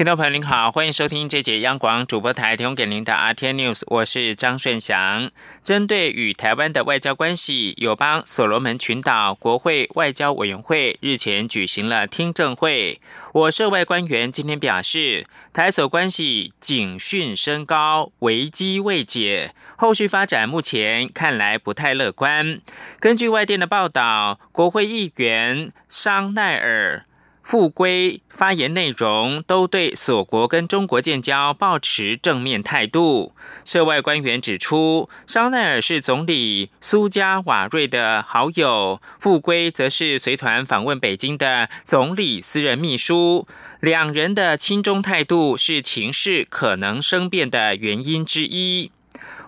听众朋友您好，欢迎收听这节央广主播台提供给您的 RT News，我是张顺祥。针对与台湾的外交关系，友邦所罗门群岛国会外交委员会日前举行了听证会。我涉外官员今天表示，台所关系警讯升高，危机未解，后续发展目前看来不太乐观。根据外电的报道，国会议员桑奈尔。复归发言内容都对锁国跟中国建交保持正面态度。涉外官员指出，香奈儿是总理苏加瓦瑞的好友，复归则是随团访问北京的总理私人秘书。两人的亲中态度是情势可能生变的原因之一。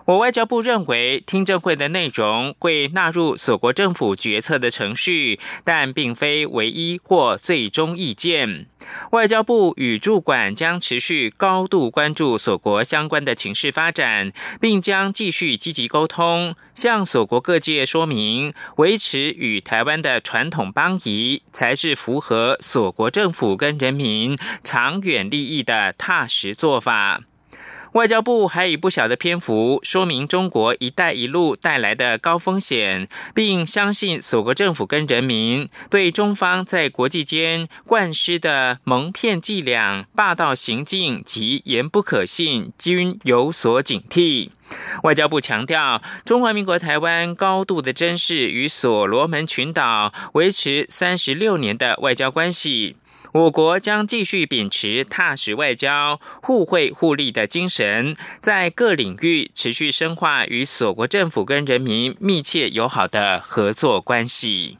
我外交部认为，听证会的内容会纳入所国政府决策的程序，但并非唯一或最终意见。外交部与驻馆将持续高度关注所国相关的情势发展，并将继续积极沟通，向所国各界说明，维持与台湾的传统邦谊，才是符合所国政府跟人民长远利益的踏实做法。外交部还以不小的篇幅说明中国“一带一路”带来的高风险，并相信所国政府跟人民对中方在国际间灌输的蒙骗伎俩、霸道行径及言不可信均有所警惕。外交部强调，中华民国台湾高度的珍视与所罗门群岛维持三十六年的外交关系。我国将继续秉持踏实外交、互惠互利的精神，在各领域持续深化与所国政府跟人民密切友好的合作关系。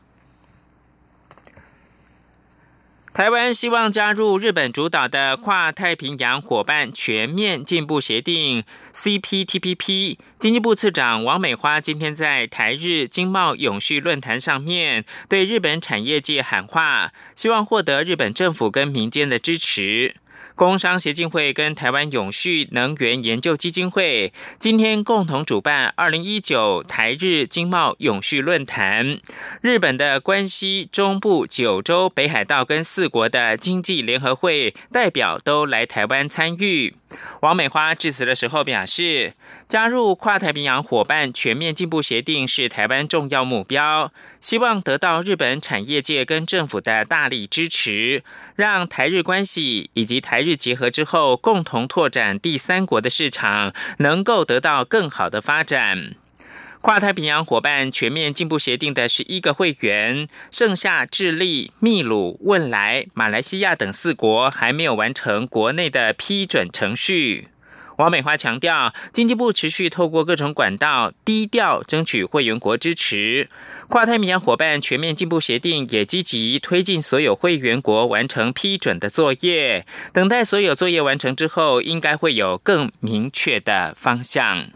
台湾希望加入日本主导的跨太平洋伙伴全面进步协定 （CPTPP）。经济部次长王美花今天在台日经贸永续论坛上面对日本产业界喊话，希望获得日本政府跟民间的支持。工商协进会跟台湾永续能源研究基金会今天共同主办二零一九台日经贸永续论坛。日本的关西、中部、九州、北海道跟四国的经济联合会代表都来台湾参与。王美花致辞的时候表示，加入跨太平洋伙伴全面进步协定是台湾重要目标，希望得到日本产业界跟政府的大力支持，让台日关系以及台日结合之后，共同拓展第三国的市场，能够得到更好的发展。跨太平洋伙伴全面进步协定的十一个会员，剩下智利、秘鲁、汶莱、马来西亚等四国还没有完成国内的批准程序。王美花强调，经济部持续透过各种管道低调争取会员国支持。跨太平洋伙伴全面进步协定也积极推进所有会员国完成批准的作业，等待所有作业完成之后，应该会有更明确的方向。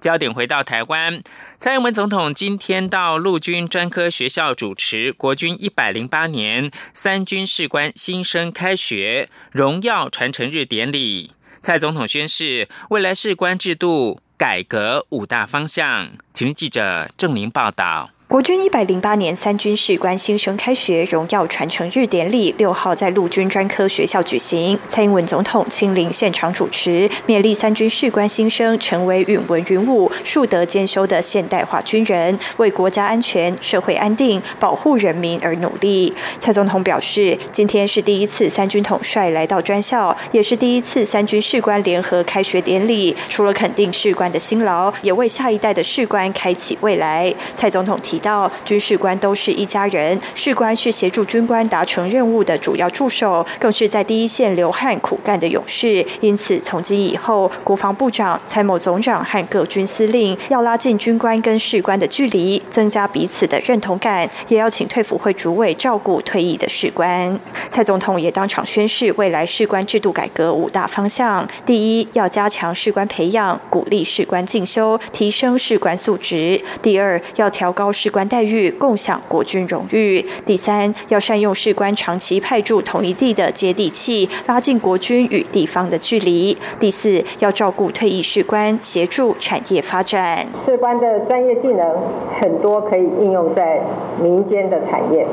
焦点回到台湾，蔡英文总统今天到陆军专科学校主持国军一百零八年三军士官新生开学荣耀传承日典礼。蔡总统宣誓，未来士官制度改革五大方向。请记者郑玲报道。国军一百零八年三军士官新生开学荣耀传承日典礼六号在陆军专科学校举行，蔡英文总统亲临现场主持，勉励三军士官新生成为允文允武、树德兼修的现代化军人，为国家安全、社会安定、保护人民而努力。蔡总统表示，今天是第一次三军统帅来到专校，也是第一次三军士官联合开学典礼。除了肯定士官的辛劳，也为下一代的士官开启未来。蔡总统提。到军事官都是一家人，士官是协助军官达成任务的主要助手，更是在第一线流汗苦干的勇士。因此，从今以后，国防部长、参谋总长和各军司令要拉近军官跟士官的距离，增加彼此的认同感，也要请退辅会主委照顾退役的士官。蔡总统也当场宣示未来士官制度改革五大方向：第一，要加强士官培养，鼓励士官进修，提升士官素质；第二，要调高士官待遇，共享国军荣誉。第三，要善用士官长期派驻同一地的接地气，拉近国军与地方的距离。第四，要照顾退役士官，协助产业发展。士官的专业技能很多可以应用在民间的产业，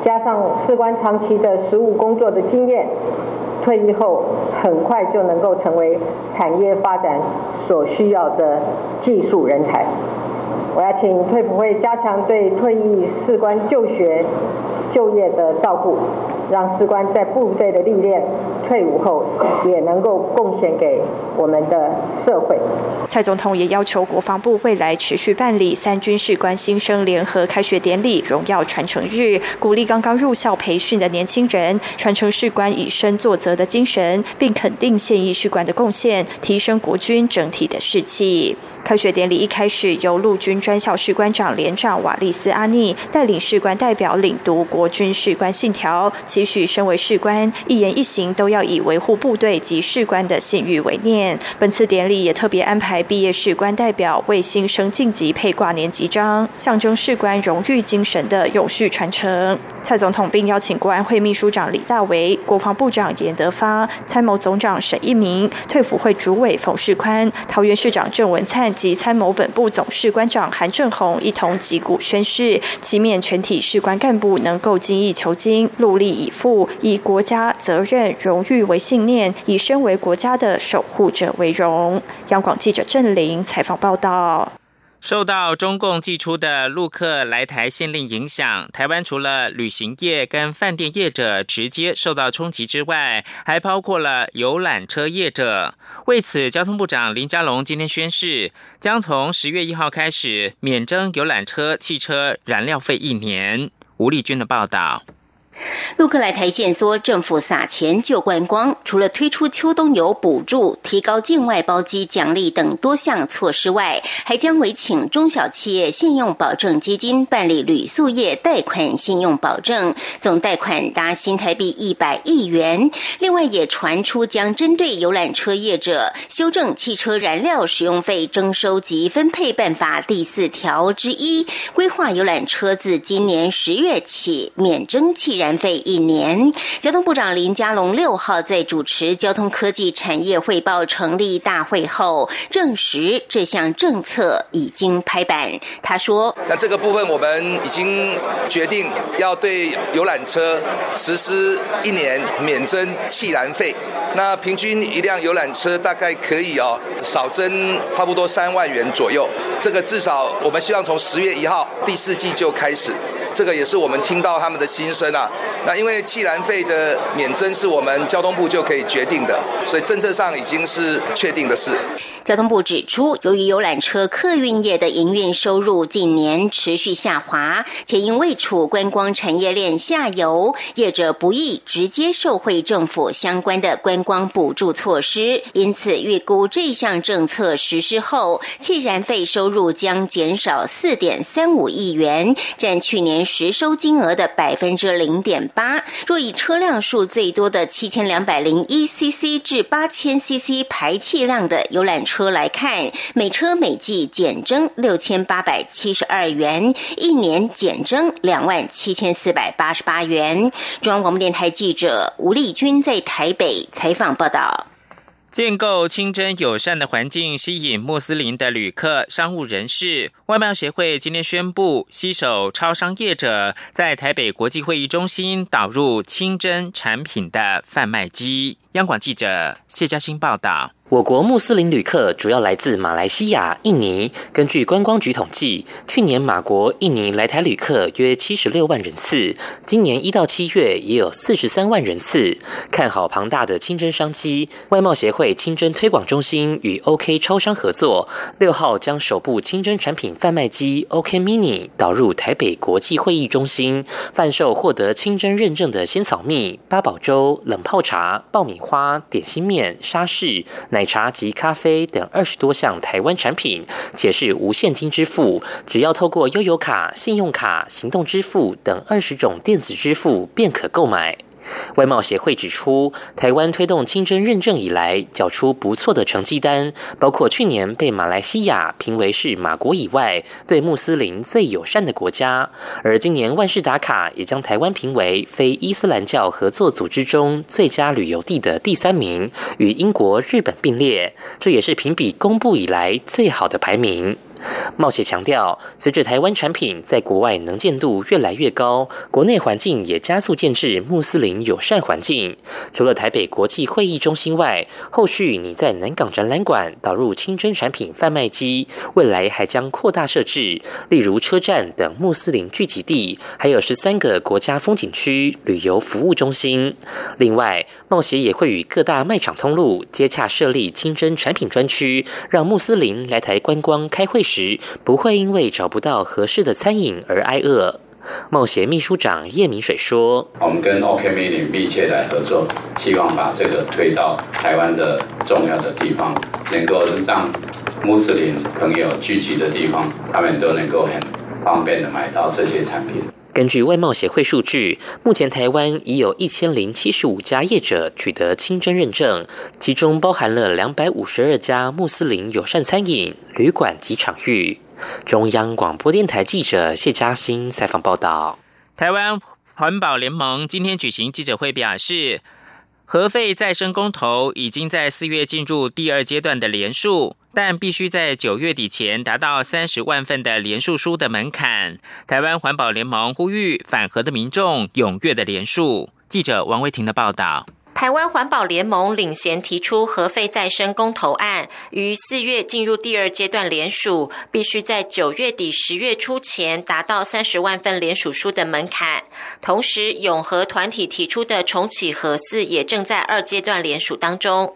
加上士官长期的实务工作的经验。退役后很快就能够成为产业发展所需要的技术人才。我要请退辅会加强对退役士官就学、就业的照顾。让士官在部队的历练，退伍后也能够贡献给我们的社会。蔡总统也要求国防部未来持续办理三军士官新生联合开学典礼、荣耀传承日，鼓励刚刚入校培训的年轻人传承士官以身作则的精神，并肯定现役士官的贡献，提升国军整体的士气。开学典礼一开始，由陆军专校士官长连长瓦利斯阿尼带领士官代表领读国军士官信条。期许身为士官，一言一行都要以维护部队及士官的信誉为念。本次典礼也特别安排毕业士官代表为新生晋级配挂年级章，象征士官荣誉精神的永续传承。蔡总统并邀请国安会秘书长李大为、国防部长严德发、参谋总长沈一鸣、退辅会主委冯世宽、桃园市长郑文灿及参谋本部总士官长韩正宏一同击鼓宣誓，祈勉全体士官干部能够精益求精、努力。以负以国家责任、荣誉为信念，以身为国家的守护者为荣。央广记者郑玲采访报道。受到中共寄出的陆客来台限令影响，台湾除了旅行业跟饭店业者直接受到冲击之外，还包括了游览车业者。为此，交通部长林佳龙今天宣誓，将从十月一号开始免征游览车汽车燃料费一年。吴丽君的报道。陆克来台线说，政府撒钱救观光，除了推出秋冬游补助、提高境外包机奖励等多项措施外，还将委请中小企业信用保证基金办理旅宿业贷款信用保证，总贷款达新台币一百亿元。另外，也传出将针对游览车业者修正汽车燃料使用费征收及分配办法第四条之一，规划游览车自今年十月起免征汽燃。燃费一年，交通部长林佳龙六号在主持交通科技产业汇报成立大会后，证实这项政策已经拍板。他说：“那这个部分我们已经决定要对游览车实施一年免征气燃费。那平均一辆游览车大概可以哦少征差不多三万元左右。这个至少我们希望从十月一号第四季就开始。”这个也是我们听到他们的心声啊。那因为气燃费的免征是我们交通部就可以决定的，所以政策上已经是确定的事。交通部指出，由于游览车客运业的营运收入近年持续下滑，且因未处观光产业链下游，业者不易直接受惠政府相关的观光补助措施，因此预估这项政策实施后，气燃费收入将减少四点三五亿元，占去年实收金额的百分之零点八。若以车辆数最多的七千两百零一 CC 至八千 CC 排气量的游览车。来看，每车每季减征六千八百七十二元，一年减征两万七千四百八十八元。中央广播电台记者吴丽君在台北采访报道。建构清真友善的环境，吸引穆斯林的旅客、商务人士。外贸协会今天宣布，携手超商业者，在台北国际会议中心导入清真产品的贩卖机。央广记者谢嘉欣报道。我国穆斯林旅客主要来自马来西亚、印尼。根据观光局统计，去年马国、印尼来台旅客约七十六万人次，今年一到七月也有四十三万人次。看好庞大的清真商机，外贸协会清真推广中心与 OK 超商合作，六号将首部清真产品贩卖机 OK Mini 导入台北国际会议中心，贩售获得清真认证的仙草蜜、八宝粥、冷泡茶、爆米花、点心面、沙士。奶茶及咖啡等二十多项台湾产品，且是无现金支付，只要透过悠游卡、信用卡、行动支付等二十种电子支付便可购买。外贸协会指出，台湾推动清真认证以来，缴出不错的成绩单，包括去年被马来西亚评为是马国以外对穆斯林最友善的国家，而今年万事达卡也将台湾评为非伊斯兰教合作组织中最佳旅游地的第三名，与英国、日本并列，这也是评比公布以来最好的排名。冒险强调，随着台湾产品在国外能见度越来越高，国内环境也加速建制穆斯林友善环境。除了台北国际会议中心外，后续你在南港展览馆导入清真产品贩卖机，未来还将扩大设置，例如车站等穆斯林聚集地，还有十三个国家风景区旅游服务中心。另外，贸协也会与各大卖场通路接洽设立清真产品专区，让穆斯林来台观光开会时不会因为找不到合适的餐饮而挨饿。贸协秘书长叶明水说：“我们跟 OK m e d i 密切来合作，希望把这个推到台湾的重要的地方，能够让穆斯林朋友聚集的地方，他们都能够很方便的买到这些产品。”根据外贸协会数据，目前台湾已有一千零七十五家业者取得清真认证，其中包含了两百五十二家穆斯林友善餐饮、旅馆及场域。中央广播电台记者谢嘉欣采访报道。台湾环保联盟今天举行记者会表示，核废再生公投已经在四月进入第二阶段的连数。但必须在九月底前达到三十万份的连署书的门槛。台湾环保联盟呼吁反核的民众踊跃的连署。记者王维婷的报道。台湾环保联盟领衔提出核废再生公投案，于四月进入第二阶段联署，必须在九月底十月初前达到三十万份联署书的门槛。同时，永和团体提出的重启核四也正在二阶段联署当中。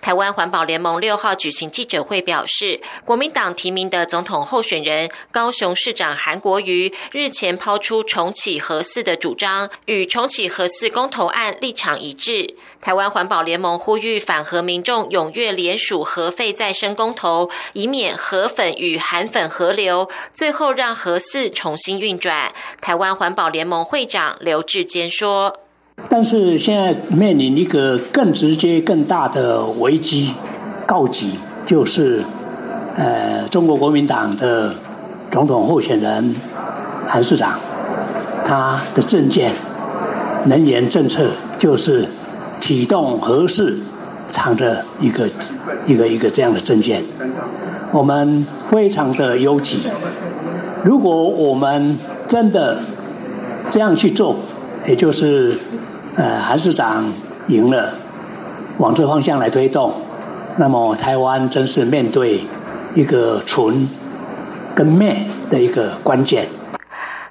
台湾环保联盟六号举行记者会表示，国民党提名的总统候选人高雄市长韩国瑜日前抛出重启核四的主张，与重启核四公投案立场一致。台湾环保联盟呼吁反核民众踊跃联署核废再生公投，以免核粉与韩粉合流，最后让核四重新运转。台湾环保联盟会长刘志坚说。但是现在面临一个更直接、更大的危机告急，就是呃，中国国民党的总统候选人韩市长，他的政见、能源政策就是启动核试，藏着一个一个一个这样的政见，我们非常的忧急。如果我们真的这样去做，也就是。呃，韩市长赢了，往这方向来推动，那么台湾真是面对一个存跟灭的一个关键。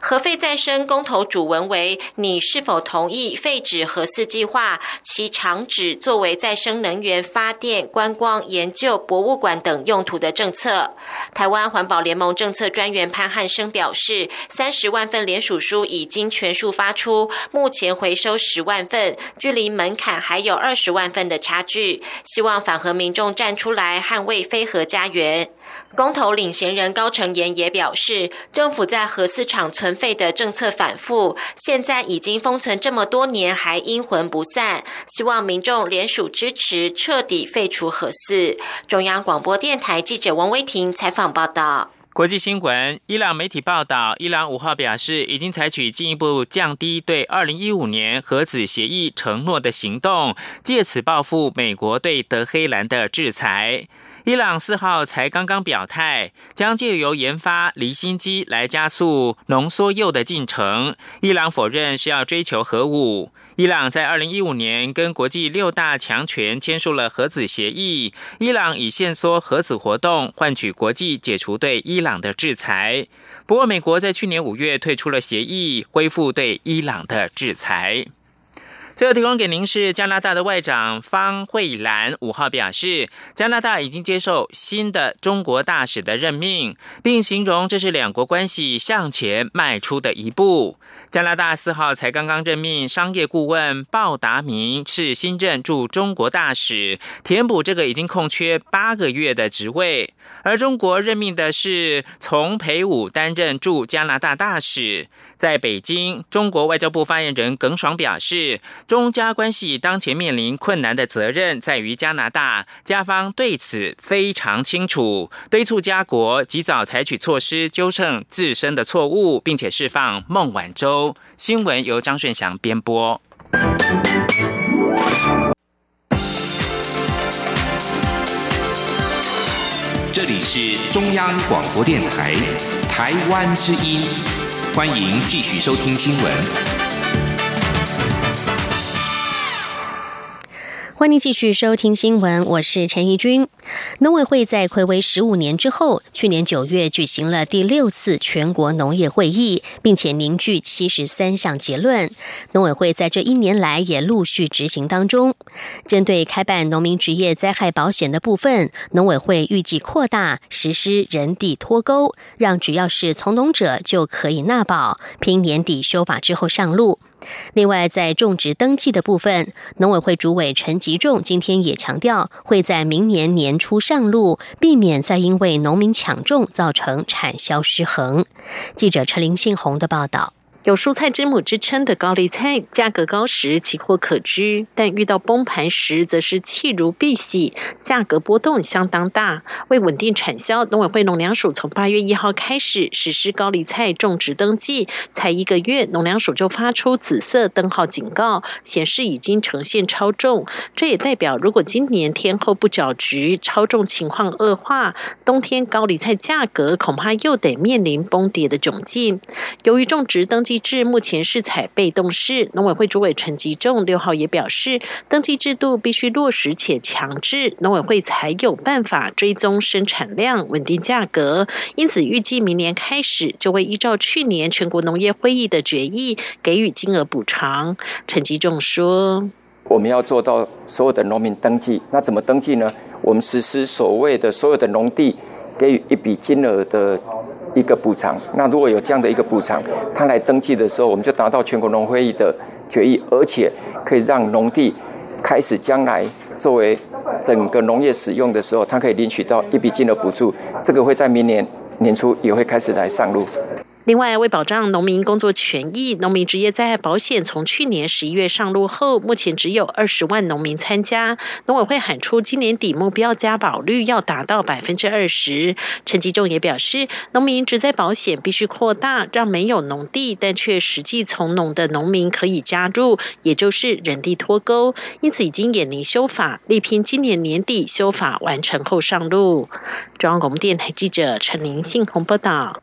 核废再生公投主文为：你是否同意废止核四计划？其厂址作为再生能源发电、观光、研究、博物馆等用途的政策。台湾环保联盟政策专员潘汉生表示，三十万份联署书已经全数发出，目前回收十万份，距离门槛还有二十万份的差距。希望反核民众站出来捍卫非核家园。公投领衔人高成言也表示，政府在核四厂存废的政策反复，现在已经封存这么多年，还阴魂不散。希望民众联署支持，彻底废除核四。中央广播电台记者王威婷采访报道。国际新闻：伊朗媒体报道，伊朗五号表示，已经采取进一步降低对二零一五年核子协议承诺的行动，借此报复美国对德黑兰的制裁。伊朗四号才刚刚表态，将借由研发离心机来加速浓缩铀的进程。伊朗否认是要追求核武。伊朗在二零一五年跟国际六大强权签署了核子协议，伊朗以限缩核子活动换取国际解除对伊朗的制裁。不过，美国在去年五月退出了协议，恢复对伊朗的制裁。最后提供给您是加拿大的外长方慧兰五号表示，加拿大已经接受新的中国大使的任命，并形容这是两国关系向前迈出的一步。加拿大四号才刚刚任命商业顾问鲍达明是新任驻中国大使，填补这个已经空缺八个月的职位。而中国任命的是丛培武担任驻加拿大大使。在北京，中国外交部发言人耿爽表示。中加关系当前面临困难的责任在于加拿大，加方对此非常清楚，敦促加国及早采取措施纠正自身的错误，并且释放孟晚舟。新闻由张顺祥编播。这里是中央广播电台台湾之音，欢迎继续收听新闻。欢迎继续收听新闻，我是陈怡君。农委会在暌违十五年之后，去年九月举行了第六次全国农业会议，并且凝聚七十三项结论。农委会在这一年来也陆续执行当中。针对开办农民职业灾害保险的部分，农委会预计扩大实施人地脱钩，让只要是从农者就可以纳保，拼年底修法之后上路。另外，在种植登记的部分，农委会主委陈吉仲今天也强调，会在明年年初上路，避免再因为农民抢种造成产销失衡。记者陈林信宏的报道。有蔬菜之母之称的高丽菜，价格高时奇货可居，但遇到崩盘时，则是弃如敝屣，价格波动相当大。为稳定产销，农委会农粮署从八月一号开始实施高丽菜种植登记，才一个月，农粮署就发出紫色灯号警告，显示已经呈现超重。这也代表，如果今年天后不搅局，超重情况恶化，冬天高丽菜价格恐怕又得面临崩跌的窘境。由于种植登记制目前是采被动式，农委会主委陈吉仲六号也表示，登记制度必须落实且强制，农委会才有办法追踪生产量、稳定价格。因此，预计明年开始就会依照去年全国农业会议的决议，给予金额补偿。陈吉仲说：“我们要做到所有的农民登记，那怎么登记呢？我们实施所谓的所有的农地给予一笔金额的。”一个补偿，那如果有这样的一个补偿，他来登记的时候，我们就达到全国农会议的决议，而且可以让农地开始将来作为整个农业使用的时候，他可以领取到一笔金额补助，这个会在明年年初也会开始来上路。另外，为保障农民工作权益，农民职业灾害保险从去年十一月上路后，目前只有二十万农民参加。农委会喊出今年底目标加保率要达到百分之二十。陈吉仲也表示，农民职灾保险必须扩大，让没有农地但却实际从农的农民可以加入，也就是人地脱钩。因此，已经演拟修法，力拼今年年底修法完成后上路。中央广播电台记者陈玲信鸿报道。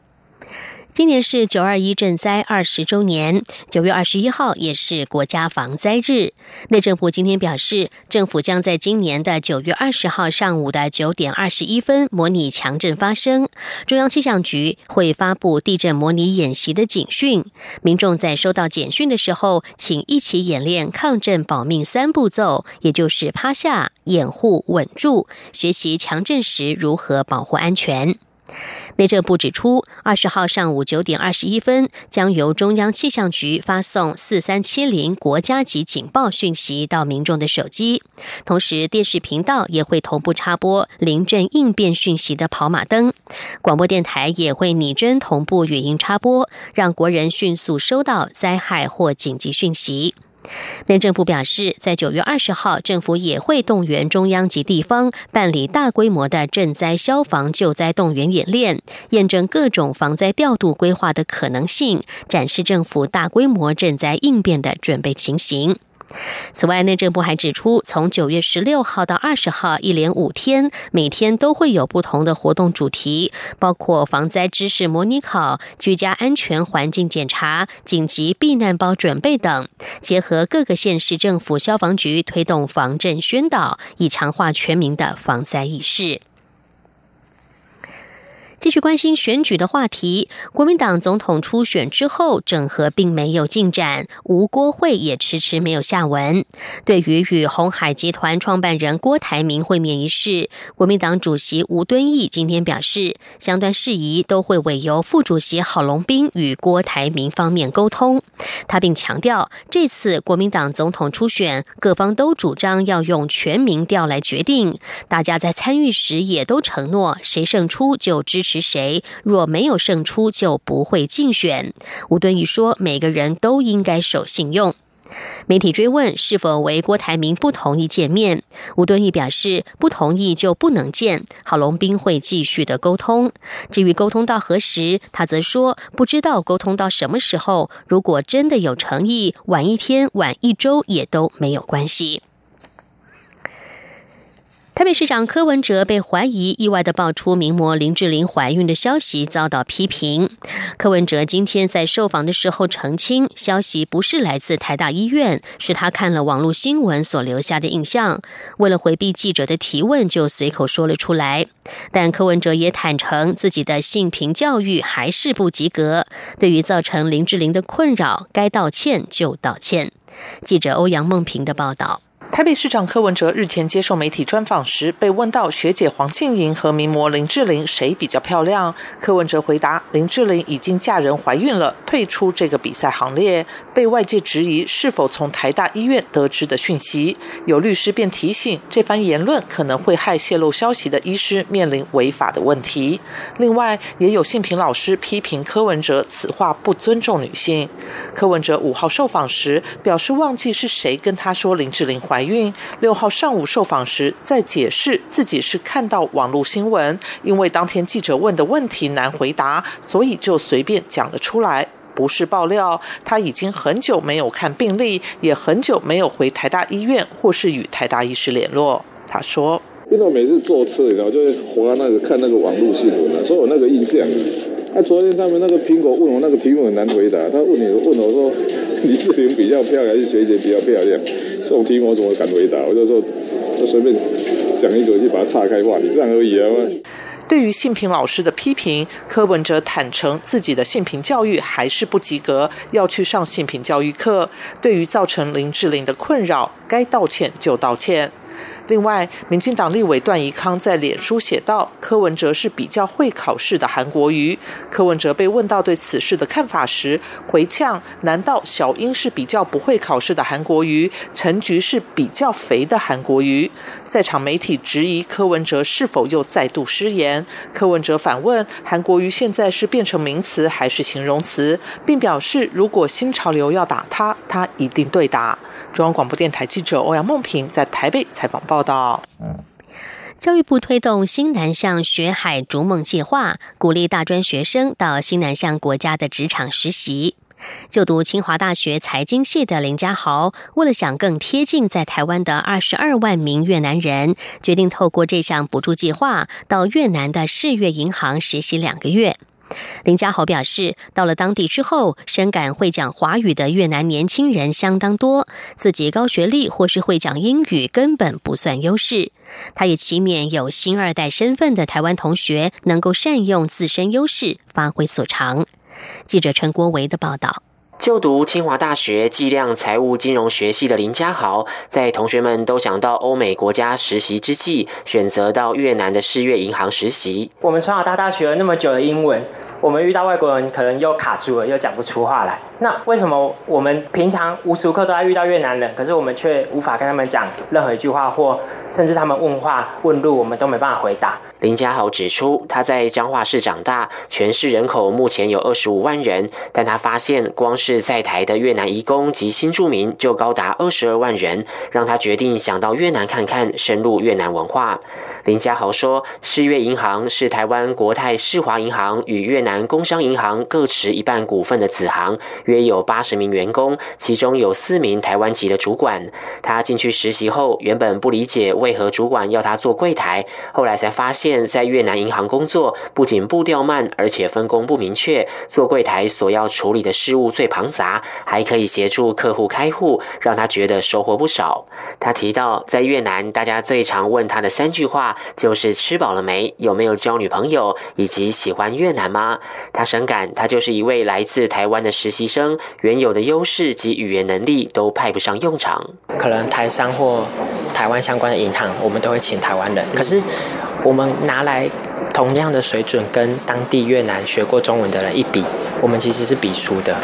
今年是九二一赈灾二十周年，九月二十一号也是国家防灾日。内政部今天表示，政府将在今年的九月二十号上午的九点二十一分模拟强震发生，中央气象局会发布地震模拟演习的警讯。民众在收到简讯的时候，请一起演练抗震保命三步骤，也就是趴下、掩护、稳住，学习强震时如何保护安全。内政部指出，二十号上午九点二十一分，将由中央气象局发送四三七零国家级警报讯息到民众的手机，同时电视频道也会同步插播临阵应变讯息的跑马灯，广播电台也会拟真同步语音插播，让国人迅速收到灾害或紧急讯息。内政部表示，在九月二十号，政府也会动员中央及地方办理大规模的赈灾消防救灾动员演练，验证各种防灾调度规划的可能性，展示政府大规模赈灾应变的准备情形。此外，内政部还指出，从九月十六号到二十号，一连五天，每天都会有不同的活动主题，包括防灾知识模拟考、居家安全环境检查、紧急避难包准备等，结合各个县市政府消防局推动防震宣导，以强化全民的防灾意识。继续关心选举的话题，国民党总统初选之后，整合并没有进展，吴郭会也迟迟没有下文。对于与红海集团创办人郭台铭会面一事，国民党主席吴敦义今天表示，相关事宜都会委由副主席郝龙斌与郭台铭方面沟通。他并强调，这次国民党总统初选，各方都主张要用全民调来决定，大家在参与时也都承诺，谁胜出就支持。是谁？若没有胜出，就不会竞选。吴敦义说：“每个人都应该守信用。”媒体追问是否为郭台铭不同意见面，吴敦义表示不同意就不能见，郝龙斌会继续的沟通。至于沟通到何时，他则说不知道沟通到什么时候。如果真的有诚意，晚一天、晚一周也都没有关系。台北市长柯文哲被怀疑意外的爆出名模林志玲怀孕的消息，遭到批评。柯文哲今天在受访的时候澄清，消息不是来自台大医院，是他看了网络新闻所留下的印象。为了回避记者的提问，就随口说了出来。但柯文哲也坦诚，自己的性平教育还是不及格。对于造成林志玲的困扰，该道歉就道歉。记者欧阳梦平的报道。台北市长柯文哲日前接受媒体专访时，被问到学姐黄庆莹和名模林志玲谁比较漂亮，柯文哲回答林志玲已经嫁人怀孕了，退出这个比赛行列。被外界质疑是否从台大医院得知的讯息，有律师便提醒，这番言论可能会害泄露消息的医师面临违法的问题。另外，也有性平老师批评柯文哲此话不尊重女性。柯文哲五号受访时表示，忘记是谁跟他说林志玲怀。怀孕六号上午受访时，在解释自己是看到网络新闻，因为当天记者问的问题难回答，所以就随便讲了出来，不是爆料。他已经很久没有看病历，也很久没有回台大医院或是与台大医师联络。他说：“因为我每次坐车，然后就会滑那个看那个网络新闻啊，所以我那个印象。那昨天他们那个苹果问我那个题目很难回答，他问你问我说李志玲比较漂亮还是学姐比较漂亮？”这种题我怎么敢回答？我就说，就随便讲一个，就把它岔开话题，这样而已啊。对于性平老师的批评，柯文哲坦诚自己的性平教育还是不及格，要去上性平教育课。对于造成林志玲的困扰，该道歉就道歉。另外，民进党立委段宜康在脸书写道：“柯文哲是比较会考试的韩国瑜。”柯文哲被问到对此事的看法时，回呛：“难道小英是比较不会考试的韩国瑜，陈菊是比较肥的韩国瑜？”在场媒体质疑柯文哲是否又再度失言，柯文哲反问：“韩国瑜现在是变成名词还是形容词？”并表示：“如果新潮流要打他，他一定对打。”中央广播电台记者欧阳梦平在台北采访报。报道：教育部推动新南向学海逐梦计划，鼓励大专学生到新南向国家的职场实习。就读清华大学财经系的林家豪，为了想更贴近在台湾的二十二万名越南人，决定透过这项补助计划，到越南的世越银行实习两个月。林家豪表示，到了当地之后，深感会讲华语的越南年轻人相当多，自己高学历或是会讲英语根本不算优势。他也期勉有新二代身份的台湾同学能够善用自身优势，发挥所长。记者陈国维的报道。就读清华大学计量财务金融学系的林家豪，在同学们都想到欧美国家实习之际，选择到越南的世越银行实习。我们从小到大学了那么久的英文，我们遇到外国人可能又卡住了，又讲不出话来。那为什么我们平常无时无刻都在遇到越南人，可是我们却无法跟他们讲任何一句话，或甚至他们问话问路，我们都没办法回答？林家豪指出，他在彰化市长大，全市人口目前有二十五万人，但他发现光是在台的越南移工及新住民就高达二十二万人，让他决定想到越南看看，深入越南文化。林家豪说，世越银行是台湾国泰世华银行与越南工商银行各持一半股份的子行，约有八十名员工，其中有四名台湾籍的主管。他进去实习后，原本不理解为何主管要他做柜台，后来才发现。在越南银行工作，不仅步调慢，而且分工不明确。做柜台所要处理的事务最庞杂，还可以协助客户开户，让他觉得收获不少。他提到，在越南，大家最常问他的三句话就是“吃饱了没？有没有交女朋友？以及喜欢越南吗？”他深感，他就是一位来自台湾的实习生，原有的优势及语言能力都派不上用场。可能台商或台湾相关的银行，我们都会请台湾人，可是。我们拿来同样的水准跟当地越南学过中文的人一比，我们其实是比输的，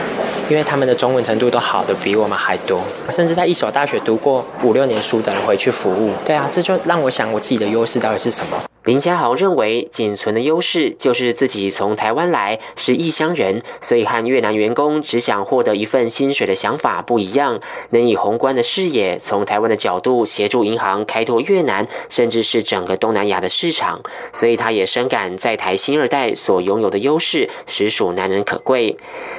因为他们的中文程度都好的比我们还多，甚至在一所大学读过五六年书的人回去服务。对啊，这就让我想我自己的优势到底是什么？林家豪认为，仅存的优势就是自己从台湾来，是异乡人，所以和越南员工只想获得一份薪水的想法不一样。能以宏观的视野，从台湾的角度协助银行开拓越南，甚至是整个东南亚的市场。所以他也深感在台新二代所拥有的优势，实属难能可贵。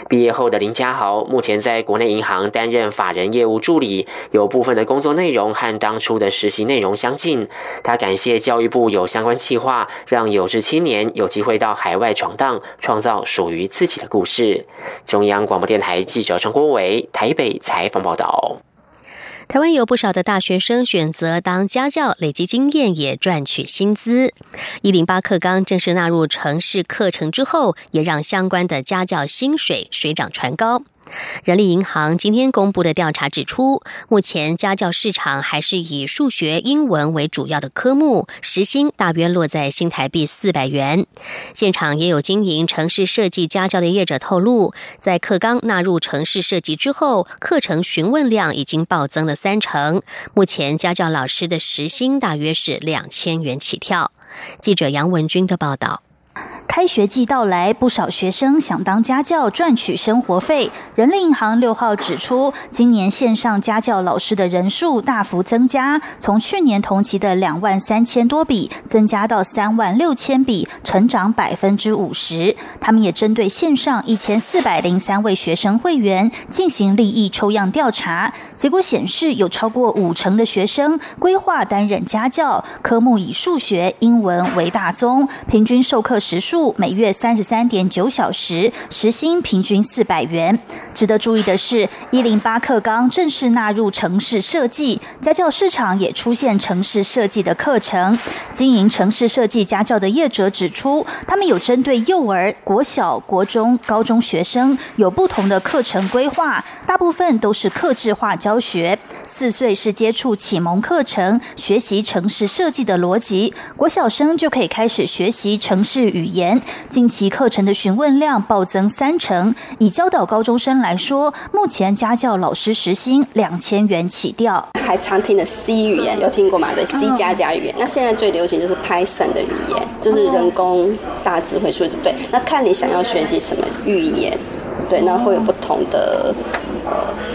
毕业后的林家豪，目前在国内银行担任法人业务助理，有部分的工作内容和当初的实习内容相近。他感谢教育部有相关。计划让有志青年有机会到海外闯荡，创造属于自己的故事。中央广播电台记者张国伟台北采访报道。台湾有不少的大学生选择当家教，累积经验也赚取薪资。一零八课纲正式纳入城市课程之后，也让相关的家教薪水水涨船高。人力银行今天公布的调查指出，目前家教市场还是以数学、英文为主要的科目，时薪大约落在新台币四百元。现场也有经营城市设计家教的业者透露，在课纲纳入城市设计之后，课程询问量已经暴增了三成。目前家教老师的时薪大约是两千元起跳。记者杨文军的报道。开学季到来，不少学生想当家教赚取生活费。人力银行六号指出，今年线上家教老师的人数大幅增加，从去年同期的两万三千多笔增加到三万六千笔，成长百分之五十。他们也针对线上一千四百零三位学生会员进行利益抽样调查，结果显示有超过五成的学生规划担任家教，科目以数学、英文为大宗，平均授课时数。每月三十三点九小时，时薪平均四百元。值得注意的是，一零八课纲正式纳入城市设计家教市场，也出现城市设计的课程。经营城市设计家教的业者指出，他们有针对幼儿、国小、国中、高中学生有不同的课程规划，大部分都是克制化教学。四岁是接触启蒙课程，学习城市设计的逻辑；国小生就可以开始学习城市语言。近期课程的询问量暴增三成。以教导高中生来说，目前家教老师时薪两千元起调。还常听的 C 语言有听过吗？对，C 加加语言。那现在最流行就是 Python 的语言，就是人工大智慧数字。对，那看你想要学习什么语言，对，那会有不同的呃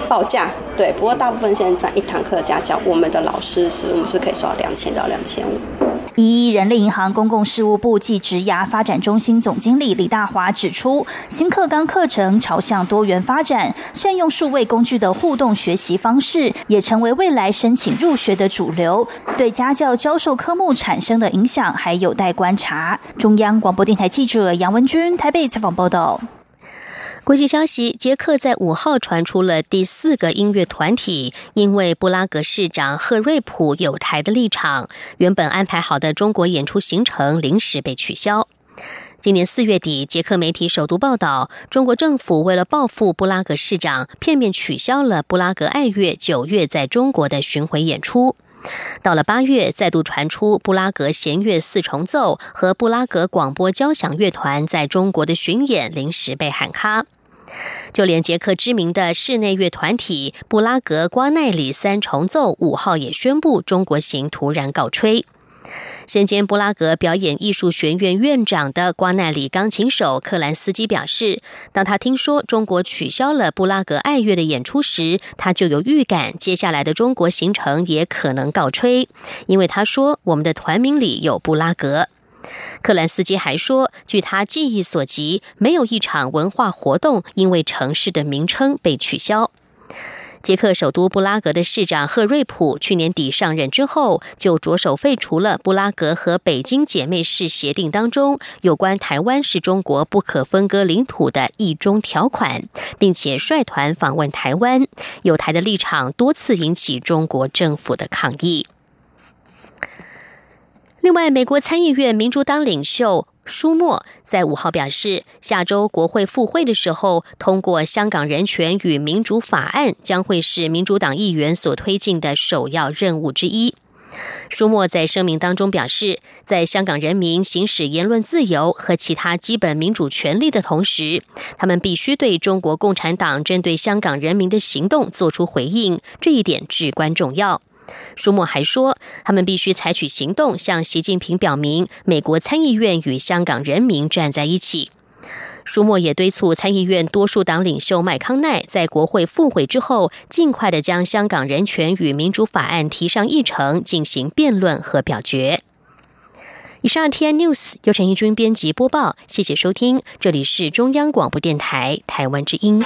报价。对，不过大部分现在一堂课家教，我们的老师是我们是可以收到两千到两千五。一人力银行公共事务部暨职涯发展中心总经理李大华指出，新课纲课程朝向多元发展，善用数位工具的互动学习方式，也成为未来申请入学的主流。对家教教授科目产生的影响，还有待观察。中央广播电台记者杨文君台北采访报道。国际消息：捷克在五号传出了第四个音乐团体，因为布拉格市长赫瑞普有台的立场，原本安排好的中国演出行程临时被取消。今年四月底，捷克媒体首度报道，中国政府为了报复布拉格市长，片面取消了布拉格爱乐九月在中国的巡回演出。到了八月，再度传出布拉格弦乐四重奏和布拉格广播交响乐团在中国的巡演临时被喊卡。就连捷克知名的室内乐团体布拉格瓜奈里三重奏五号也宣布中国行突然告吹。身兼布拉格表演艺术学院院长的瓜奈里钢琴手克兰斯基表示，当他听说中国取消了布拉格爱乐的演出时，他就有预感接下来的中国行程也可能告吹，因为他说我们的团名里有布拉格。克兰斯基还说，据他记忆所及，没有一场文化活动因为城市的名称被取消。捷克首都布拉格的市长赫瑞普去年底上任之后，就着手废除了布拉格和北京姐妹市协定当中有关台湾是中国不可分割领土的一中条款，并且率团访问台湾，有台的立场多次引起中国政府的抗议。另外，美国参议院民主党领袖舒默在五号表示，下周国会复会的时候，通过香港人权与民主法案将会是民主党议员所推进的首要任务之一。舒默在声明当中表示，在香港人民行使言论自由和其他基本民主权利的同时，他们必须对中国共产党针对香港人民的行动做出回应，这一点至关重要。舒默还说，他们必须采取行动，向习近平表明，美国参议院与香港人民站在一起。舒默也敦促参议院多数党领袖麦康奈在国会复会之后，尽快的将香港人权与民主法案提上议程，进行辩论和表决。以上 T N News 由陈义军编辑播报，谢谢收听，这里是中央广播电台台湾之音。